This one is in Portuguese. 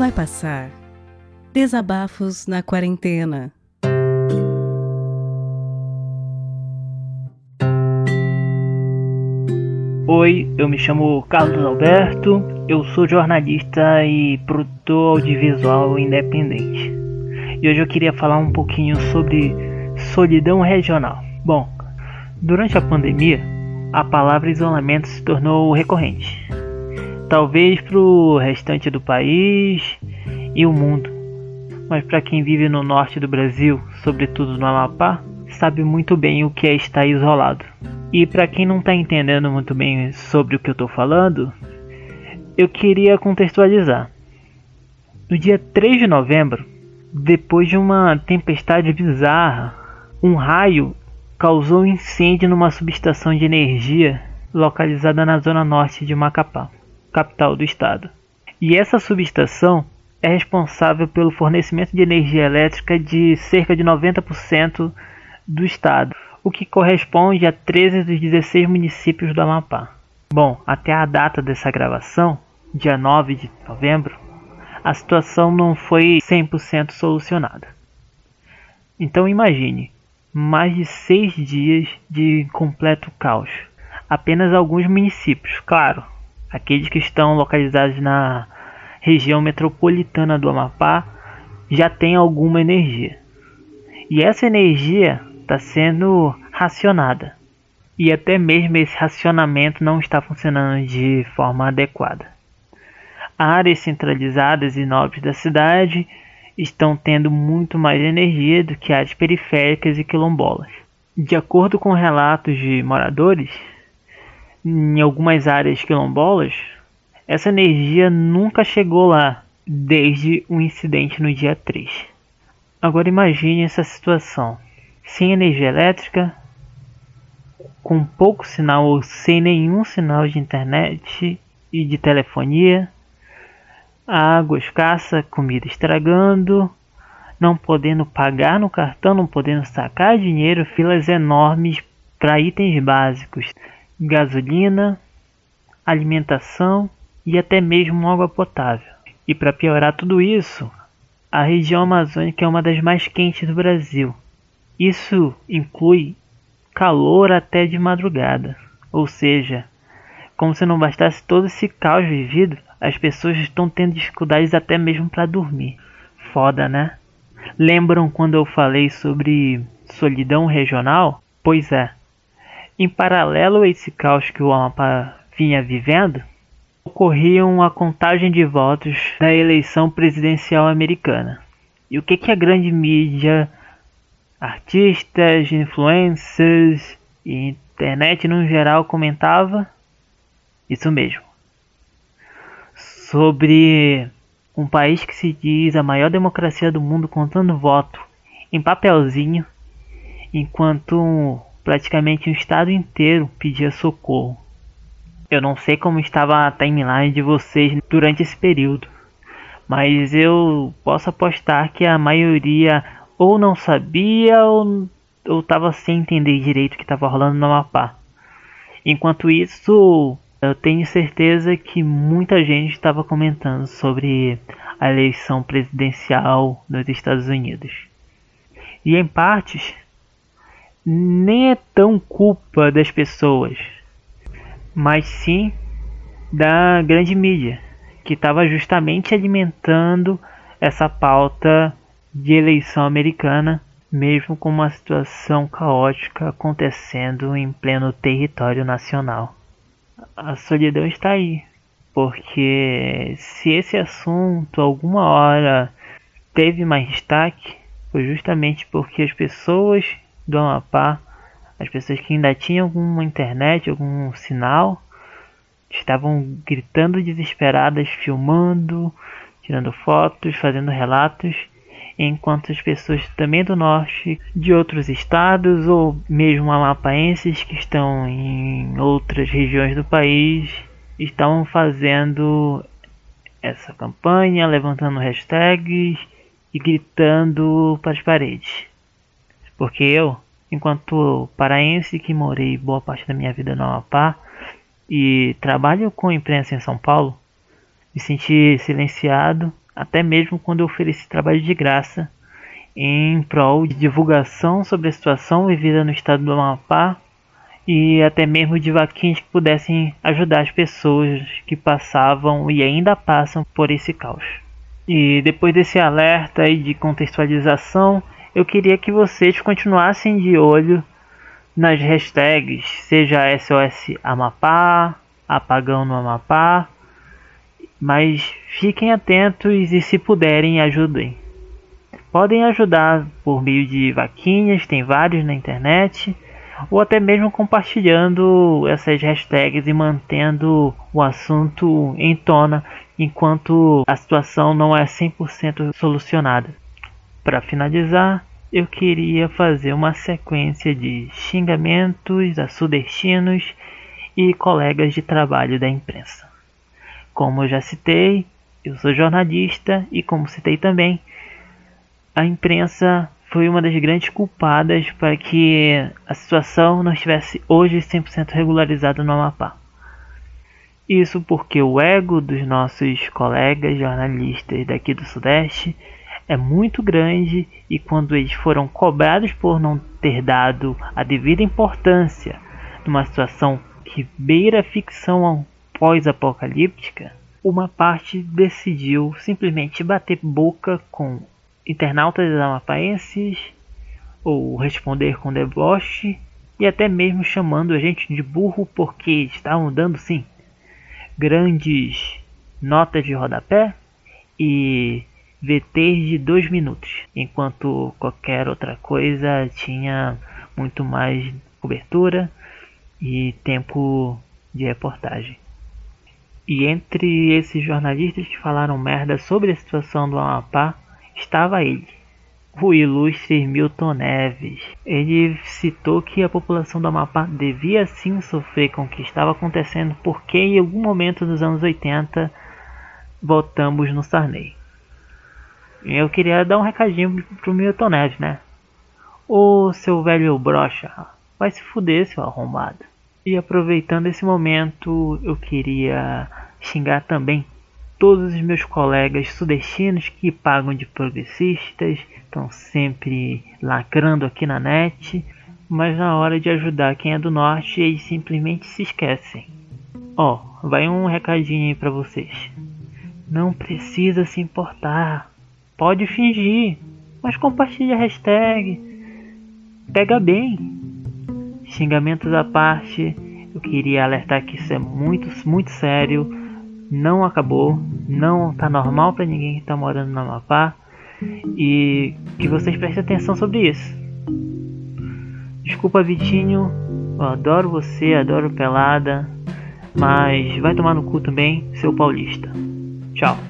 Vai passar. Desabafos na quarentena. Oi, eu me chamo Carlos Alberto, eu sou jornalista e produtor audiovisual independente. E hoje eu queria falar um pouquinho sobre solidão regional. Bom, durante a pandemia, a palavra isolamento se tornou recorrente. Talvez para o restante do país e o mundo, mas para quem vive no norte do Brasil, sobretudo no Amapá, sabe muito bem o que é estar isolado. E para quem não está entendendo muito bem sobre o que eu estou falando, eu queria contextualizar. No dia 3 de novembro, depois de uma tempestade bizarra, um raio causou incêndio numa subestação de energia localizada na zona norte de Macapá, capital do estado. E essa subestação é responsável pelo fornecimento de energia elétrica de cerca de 90% do estado, o que corresponde a 13 dos 16 municípios do Amapá. Bom, até a data dessa gravação, dia 9 de novembro, a situação não foi 100% solucionada. Então imagine, mais de seis dias de completo caos. Apenas alguns municípios, claro, aqueles que estão localizados na região metropolitana do Amapá, já têm alguma energia. E essa energia está sendo racionada. E até mesmo esse racionamento não está funcionando de forma adequada. Áreas centralizadas e nobres da cidade estão tendo muito mais energia do que áreas periféricas e quilombolas. De acordo com relatos de moradores, em algumas áreas quilombolas, essa energia nunca chegou lá desde o incidente no dia 3. Agora imagine essa situação sem energia elétrica, com pouco sinal ou sem nenhum sinal de internet e de telefonia, água escassa, comida estragando, não podendo pagar no cartão, não podendo sacar dinheiro, filas enormes para itens básicos, gasolina, alimentação e até mesmo água potável. E para piorar tudo isso, a região amazônica é uma das mais quentes do Brasil isso inclui calor até de madrugada, ou seja, como se não bastasse todo esse caos vivido, as pessoas estão tendo dificuldades até mesmo para dormir. Foda, né? Lembram quando eu falei sobre solidão regional? Pois é. Em paralelo a esse caos que o Amapá vinha vivendo, ocorria a contagem de votos da eleição presidencial americana. E o que, que a grande mídia artistas, influencers e internet no geral comentava isso mesmo. Sobre um país que se diz a maior democracia do mundo contando voto em papelzinho, enquanto praticamente um estado inteiro pedia socorro. Eu não sei como estava a timeline de vocês durante esse período, mas eu posso apostar que a maioria ou não sabia ou estava sem entender direito o que estava rolando no Amapá. Enquanto isso, eu tenho certeza que muita gente estava comentando sobre a eleição presidencial nos Estados Unidos. E em partes, nem é tão culpa das pessoas, mas sim da grande mídia, que estava justamente alimentando essa pauta de eleição americana, mesmo com uma situação caótica acontecendo em pleno território nacional. A solidão está aí, porque se esse assunto alguma hora teve mais destaque, foi justamente porque as pessoas do Amapá, as pessoas que ainda tinham alguma internet, algum sinal, estavam gritando desesperadas, filmando, tirando fotos, fazendo relatos enquanto as pessoas também do norte, de outros estados ou mesmo amapaenses que estão em outras regiões do país estão fazendo essa campanha, levantando hashtags e gritando para as paredes. Porque eu, enquanto paraense que morei boa parte da minha vida no Amapá e trabalho com imprensa em São Paulo, me senti silenciado até mesmo quando eu ofereci trabalho de graça em prol de divulgação sobre a situação vivida no estado do Amapá e até mesmo de vaquinhas que pudessem ajudar as pessoas que passavam e ainda passam por esse caos. E depois desse alerta e de contextualização, eu queria que vocês continuassem de olho nas hashtags, seja SOS Amapá, Apagão no Amapá, mas fiquem atentos e se puderem ajudem. Podem ajudar por meio de vaquinhas, tem vários na internet, ou até mesmo compartilhando essas hashtags e mantendo o assunto em tona enquanto a situação não é 100% solucionada. Para finalizar, eu queria fazer uma sequência de xingamentos a sudestinos e colegas de trabalho da imprensa. Como eu já citei, eu sou jornalista e, como citei também, a imprensa foi uma das grandes culpadas para que a situação não estivesse hoje 100% regularizada no Amapá. Isso porque o ego dos nossos colegas jornalistas daqui do Sudeste é muito grande e quando eles foram cobrados por não ter dado a devida importância numa situação que beira ficção pós-apocalíptica, uma parte decidiu simplesmente bater boca com internautas amapaenses ou responder com deboche e até mesmo chamando a gente de burro porque estavam dando sim grandes notas de rodapé e VTs de dois minutos, enquanto qualquer outra coisa tinha muito mais cobertura e tempo de reportagem. E entre esses jornalistas que falaram merda sobre a situação do Amapá, estava ele, o ilustre Milton Neves. Ele citou que a população do Amapá devia sim sofrer com o que estava acontecendo porque em algum momento dos anos 80 voltamos no Sarney. Eu queria dar um recadinho pro Milton Neves, né? Ô seu velho brocha, vai se fuder, seu arrombado. E aproveitando esse momento, eu queria xingar também todos os meus colegas sudestinos que pagam de progressistas, estão sempre lacrando aqui na net, mas na hora de ajudar quem é do norte, eles simplesmente se esquecem. Ó, oh, vai um recadinho aí pra vocês. Não precisa se importar. Pode fingir, mas compartilhe a hashtag. Pega bem. Xingamentos à parte, eu queria alertar que isso é muito, muito sério não acabou, não tá normal para ninguém que tá morando no Amapá e que vocês prestem atenção sobre isso. Desculpa, Vitinho, eu adoro você, adoro pelada, mas vai tomar no cu também, seu paulista. Tchau.